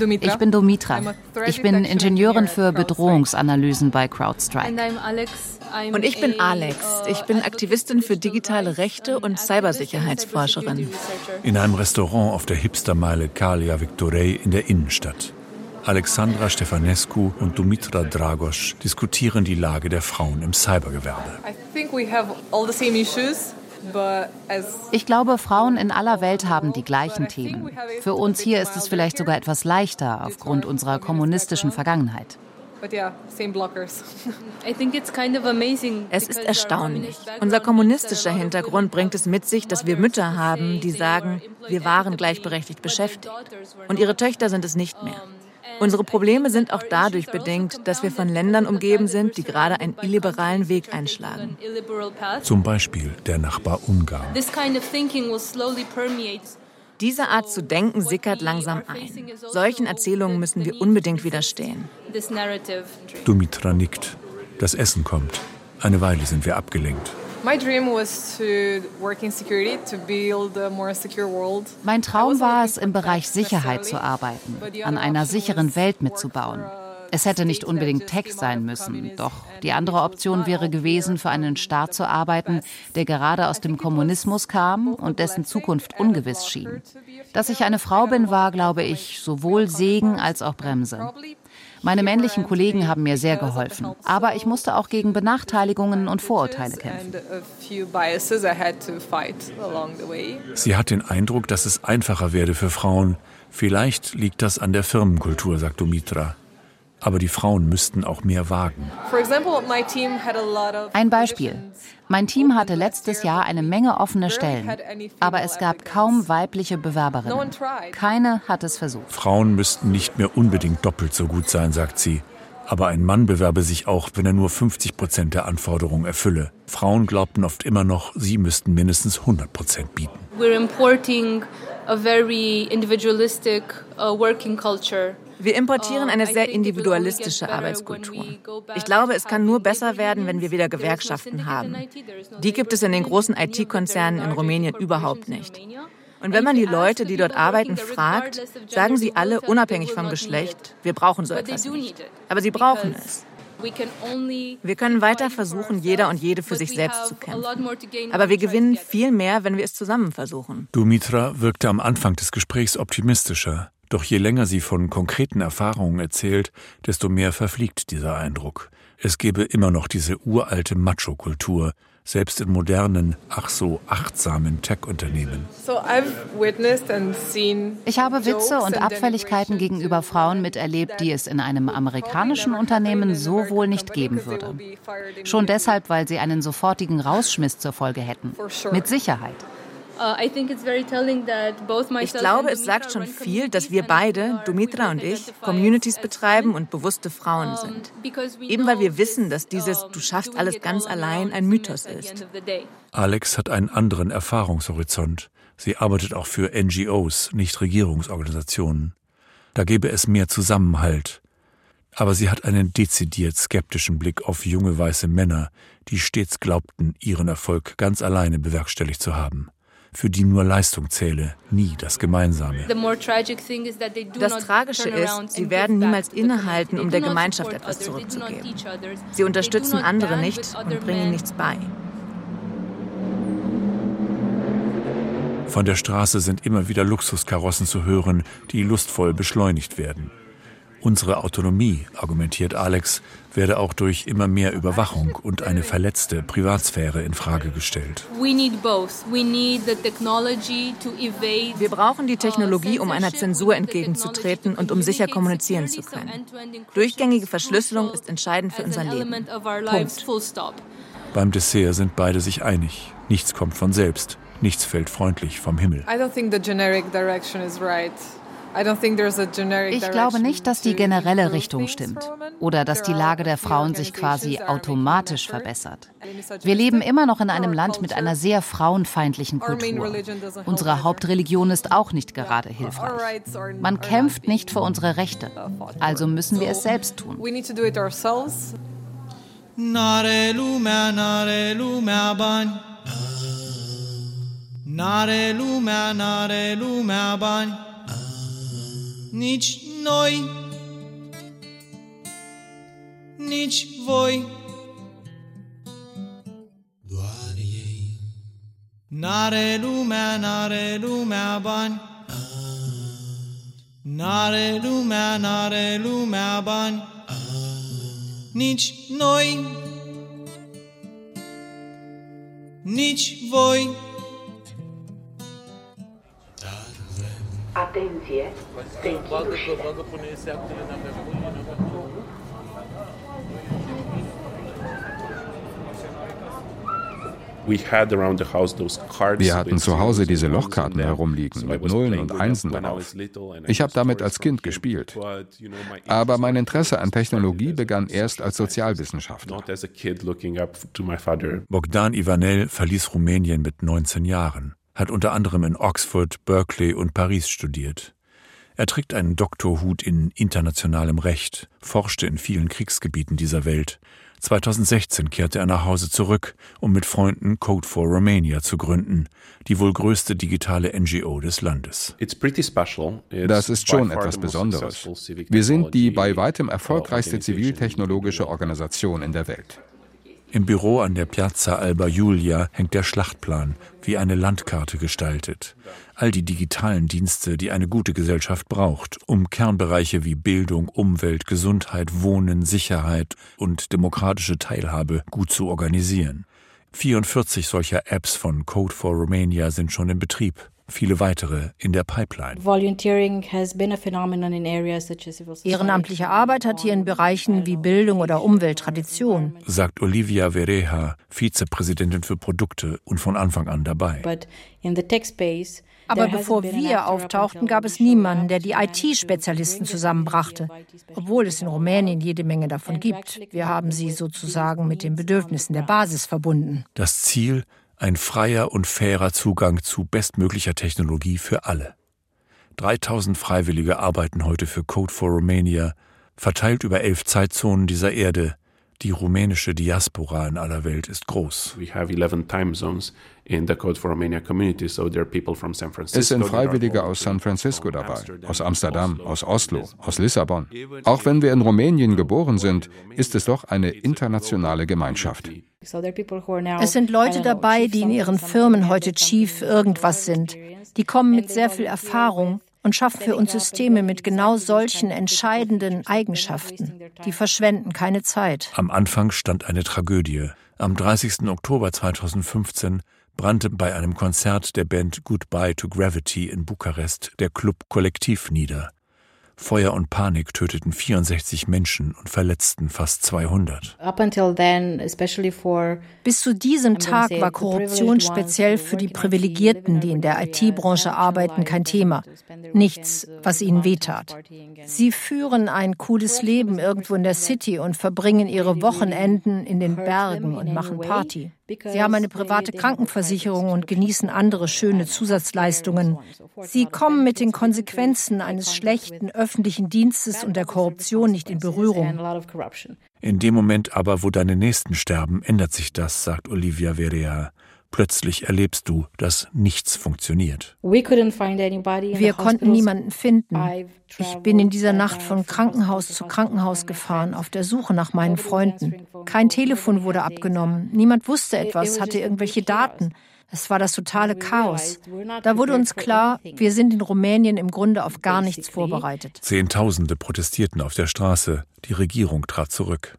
Ich bin Domitra. Ich bin Ingenieurin für Bedrohungsanalysen bei CrowdStrike. Und ich bin Alex. Ich bin Aktivistin für digitale Rechte und Cybersicherheitsforscherin. In einem Restaurant auf der Hipstermeile Kalia Victorei in der Innenstadt. Alexandra Stefanescu und Dumitra Dragos diskutieren die Lage der Frauen im Cybergewerbe. Ich glaube, Frauen in aller Welt haben die gleichen Themen. Für uns hier ist es vielleicht sogar etwas leichter aufgrund unserer kommunistischen Vergangenheit. Es ist erstaunlich. Unser kommunistischer Hintergrund bringt es mit sich, dass wir Mütter haben, die sagen, wir waren gleichberechtigt beschäftigt. Und ihre Töchter sind es nicht mehr. Unsere Probleme sind auch dadurch bedingt, dass wir von Ländern umgeben sind, die gerade einen illiberalen Weg einschlagen. Zum Beispiel der Nachbar Ungarn. Diese Art zu denken sickert langsam ein. Solchen Erzählungen müssen wir unbedingt widerstehen. Dumitra nickt. Das Essen kommt. Eine Weile sind wir abgelenkt. Mein Traum war es, im Bereich Sicherheit zu arbeiten, an einer sicheren Welt mitzubauen. Es hätte nicht unbedingt Tech sein müssen, doch die andere Option wäre gewesen, für einen Staat zu arbeiten, der gerade aus dem Kommunismus kam und dessen Zukunft ungewiss schien. Dass ich eine Frau bin, war, glaube ich, sowohl Segen als auch Bremse. Meine männlichen Kollegen haben mir sehr geholfen, aber ich musste auch gegen Benachteiligungen und Vorurteile kämpfen. Sie hat den Eindruck, dass es einfacher werde für Frauen. Vielleicht liegt das an der Firmenkultur, sagt Dumitra. Aber die Frauen müssten auch mehr wagen. Ein Beispiel. Mein Team hatte letztes Jahr eine Menge offene Stellen, aber es gab kaum weibliche Bewerberinnen. Keine hat es versucht. Frauen müssten nicht mehr unbedingt doppelt so gut sein, sagt sie. Aber ein Mann bewerbe sich auch, wenn er nur 50 Prozent der Anforderungen erfülle. Frauen glaubten oft immer noch, sie müssten mindestens 100 Prozent bieten. We're importing a very individualistic uh, working culture. Wir importieren eine sehr individualistische Arbeitskultur. Ich glaube, es kann nur besser werden, wenn wir wieder Gewerkschaften haben. Die gibt es in den großen IT-Konzernen in Rumänien überhaupt nicht. Und wenn man die Leute, die dort arbeiten, fragt, sagen sie alle unabhängig vom Geschlecht, wir brauchen so etwas nicht. Aber sie brauchen es. Wir können weiter versuchen, jeder und jede für sich selbst zu kämpfen. Aber wir gewinnen viel mehr, wenn wir es zusammen versuchen. Dumitra wirkte am Anfang des Gesprächs optimistischer. Doch je länger sie von konkreten Erfahrungen erzählt, desto mehr verfliegt dieser Eindruck. Es gebe immer noch diese uralte Macho-Kultur, selbst in modernen, ach so achtsamen Tech-Unternehmen. Ich habe Witze und Abfälligkeiten gegenüber Frauen miterlebt, die es in einem amerikanischen Unternehmen so wohl nicht geben würde. Schon deshalb, weil sie einen sofortigen Rausschmiss zur Folge hätten. Mit Sicherheit. Uh, ich glaube, es sagt schon viel, dass wir beide, Dumitra und ich, Communities betreiben und bewusste Frauen sind. Eben weil wir wissen, dass dieses Du schaffst alles ganz allein ein Mythos ist. Alex hat einen anderen Erfahrungshorizont. Sie arbeitet auch für NGOs, Nichtregierungsorganisationen. Da gäbe es mehr Zusammenhalt. Aber sie hat einen dezidiert skeptischen Blick auf junge weiße Männer, die stets glaubten, ihren Erfolg ganz alleine bewerkstelligt zu haben für die nur Leistung zähle, nie das Gemeinsame. Das Tragische ist, sie werden niemals innehalten, um der Gemeinschaft etwas zurückzugeben. Sie unterstützen andere nicht und bringen nichts bei. Von der Straße sind immer wieder Luxuskarossen zu hören, die lustvoll beschleunigt werden. Unsere Autonomie, argumentiert Alex, werde auch durch immer mehr Überwachung und eine verletzte Privatsphäre in Frage gestellt. Wir brauchen die Technologie, um einer Zensur entgegenzutreten und um sicher kommunizieren zu können. Durchgängige Verschlüsselung ist entscheidend für unser Leben. Punkt. Beim Dessert sind beide sich einig. Nichts kommt von selbst. Nichts fällt freundlich vom Himmel. I don't think the generic direction is right. Ich glaube nicht, dass die generelle Richtung stimmt oder dass die Lage der Frauen sich quasi automatisch verbessert. Wir leben immer noch in einem Land mit einer sehr frauenfeindlichen Kultur. Unsere Hauptreligion ist auch nicht gerade hilfreich. Man kämpft nicht für unsere Rechte, also müssen wir es selbst tun. Nare lumea, nare lumea bani Nare lumea, nare lumea bani nici noi, nici voi. Doar ei. N-are lumea, n-are lumea bani. N-are lumea, n-are lumea bani. Nici noi, nici voi. Atenție, se închid ușile. Wir hatten zu Hause diese Lochkarten herumliegen mit Nullen und Einsen darauf. Ich habe damit als Kind gespielt. Aber mein Interesse an Technologie begann erst als Sozialwissenschaftler. Bogdan Ivanel verließ Rumänien mit 19 Jahren hat unter anderem in Oxford, Berkeley und Paris studiert. Er trägt einen Doktorhut in internationalem Recht, forschte in vielen Kriegsgebieten dieser Welt. 2016 kehrte er nach Hause zurück, um mit Freunden Code for Romania zu gründen, die wohl größte digitale NGO des Landes. Das ist schon etwas Besonderes. Wir sind die bei weitem erfolgreichste ziviltechnologische Organisation in der Welt. Im Büro an der Piazza Alba Giulia hängt der Schlachtplan, wie eine Landkarte gestaltet. All die digitalen Dienste, die eine gute Gesellschaft braucht, um Kernbereiche wie Bildung, Umwelt, Gesundheit, Wohnen, Sicherheit und demokratische Teilhabe gut zu organisieren. 44 solcher Apps von Code for Romania sind schon in Betrieb viele weitere in der Pipeline. Ehrenamtliche Arbeit hat hier in Bereichen wie Bildung oder Umwelt Tradition, sagt Olivia Vereja, Vizepräsidentin für Produkte und von Anfang an dabei. Aber bevor wir auftauchten, gab es niemanden, der die IT-Spezialisten zusammenbrachte, obwohl es in Rumänien jede Menge davon gibt. Wir haben sie sozusagen mit den Bedürfnissen der Basis verbunden. Das Ziel, ein freier und fairer Zugang zu bestmöglicher Technologie für alle. 3000 Freiwillige arbeiten heute für Code for Romania, verteilt über elf Zeitzonen dieser Erde. Die rumänische Diaspora in aller Welt ist groß. Es sind Freiwillige aus San Francisco dabei, aus Amsterdam, aus Oslo, aus Lissabon. Auch wenn wir in Rumänien geboren sind, ist es doch eine internationale Gemeinschaft. Es sind Leute dabei, die in ihren Firmen heute Chief irgendwas sind. Die kommen mit sehr viel Erfahrung und schaffen für uns Systeme mit genau solchen entscheidenden Eigenschaften. Die verschwenden keine Zeit. Am Anfang stand eine Tragödie. Am 30. Oktober 2015 brannte bei einem Konzert der Band Goodbye to Gravity in Bukarest der Club kollektiv nieder. Feuer und Panik töteten 64 Menschen und verletzten fast 200. Bis zu diesem Tag war Korruption speziell für die Privilegierten, die in der IT-Branche arbeiten, kein Thema. Nichts, was ihnen wehtat. Sie führen ein cooles Leben irgendwo in der City und verbringen ihre Wochenenden in den Bergen und machen Party. Sie haben eine private Krankenversicherung und genießen andere schöne Zusatzleistungen. Sie kommen mit den Konsequenzen eines schlechten öffentlichen Dienstes und der Korruption nicht in Berührung. In dem Moment aber, wo deine Nächsten sterben, ändert sich das, sagt Olivia Verea. Plötzlich erlebst du, dass nichts funktioniert. Wir konnten niemanden finden. Ich bin in dieser Nacht von Krankenhaus zu Krankenhaus gefahren, auf der Suche nach meinen Freunden. Kein Telefon wurde abgenommen. Niemand wusste etwas, hatte irgendwelche Daten. Es war das totale Chaos. Da wurde uns klar, wir sind in Rumänien im Grunde auf gar nichts vorbereitet. Zehntausende protestierten auf der Straße. Die Regierung trat zurück.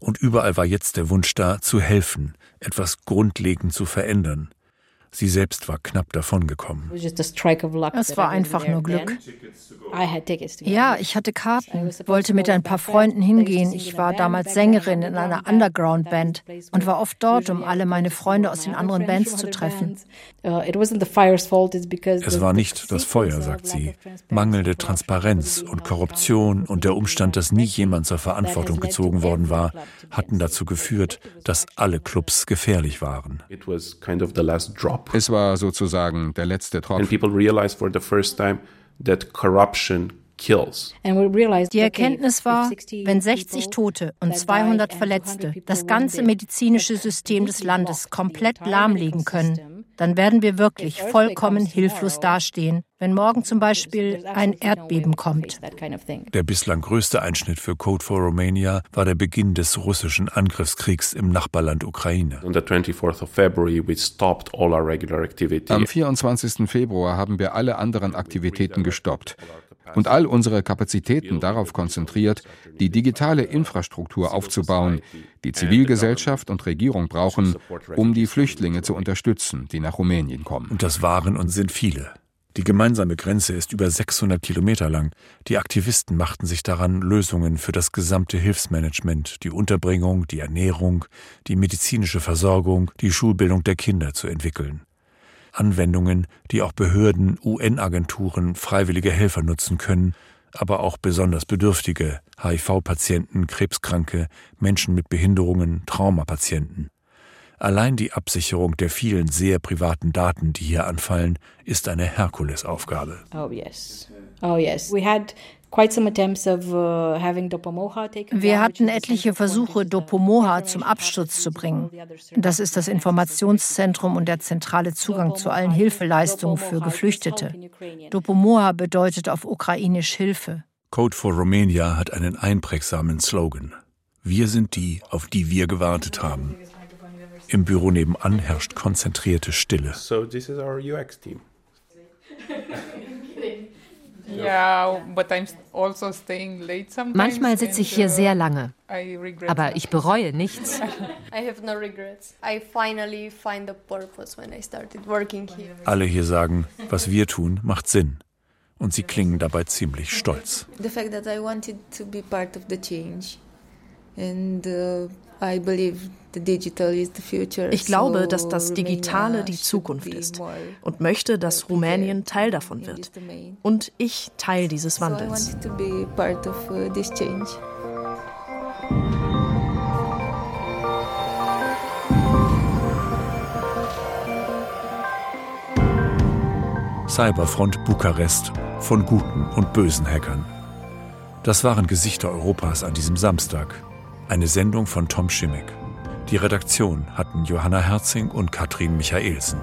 Und überall war jetzt der Wunsch da, zu helfen, etwas grundlegend zu verändern. Sie selbst war knapp davongekommen. Es war einfach nur Glück. Ja, ich hatte Karten, wollte mit ein paar Freunden hingehen. Ich war damals Sängerin in einer Underground-Band und war oft dort, um alle meine Freunde aus den anderen Bands zu treffen. Uh, es war nicht das Feuer, sagt sie. Mangelnde Transparenz und Korruption und der Umstand, dass nie jemand zur Verantwortung gezogen worden war, hatten dazu geführt, dass alle Clubs gefährlich waren. Es war sozusagen der letzte Tropfen. Die Erkenntnis war, wenn 60 Tote und 200 Verletzte das ganze medizinische System des Landes komplett lahmlegen können, dann werden wir wirklich vollkommen hilflos dastehen, wenn morgen zum Beispiel ein Erdbeben kommt. Der bislang größte Einschnitt für Code for Romania war der Beginn des russischen Angriffskriegs im Nachbarland Ukraine. Am 24. Februar haben wir alle anderen Aktivitäten gestoppt und all unsere Kapazitäten darauf konzentriert, die digitale Infrastruktur aufzubauen, die Zivilgesellschaft und Regierung brauchen, um die Flüchtlinge zu unterstützen, die nach Rumänien kommen. Und das waren und sind viele. Die gemeinsame Grenze ist über 600 Kilometer lang. Die Aktivisten machten sich daran, Lösungen für das gesamte Hilfsmanagement, die Unterbringung, die Ernährung, die medizinische Versorgung, die Schulbildung der Kinder zu entwickeln. Anwendungen, die auch Behörden, UN-Agenturen, freiwillige Helfer nutzen können, aber auch besonders Bedürftige, HIV-Patienten, Krebskranke, Menschen mit Behinderungen, Traumapatienten. Allein die Absicherung der vielen sehr privaten Daten, die hier anfallen, ist eine Herkulesaufgabe. Oh yes. Oh yes. We had Wir hatten etliche Versuche, Dopomoha zum Absturz zu bringen. Das ist das Informationszentrum und der zentrale Zugang zu allen Hilfeleistungen für Geflüchtete. Dopomoha bedeutet auf ukrainisch Hilfe. Code for Romania hat einen einprägsamen Slogan. Wir sind die, auf die wir gewartet haben. Im Büro nebenan herrscht konzentrierte Stille. So this is our UX team. Also Manchmal sitze ich hier uh, sehr lange, aber ich bereue nichts. Alle hier sagen, was wir tun, macht Sinn. Und sie klingen dabei ziemlich stolz. The fact that I wanted to be part of the change. Uh, ich glaube, dass das Digitale die Zukunft ist und möchte, dass Rumänien Teil davon wird. Und ich Teil dieses Wandels. Cyberfront Bukarest von guten und bösen Hackern. Das waren Gesichter Europas an diesem Samstag. Eine Sendung von Tom Schimmick. Die Redaktion hatten Johanna Herzing und Katrin Michaelsen.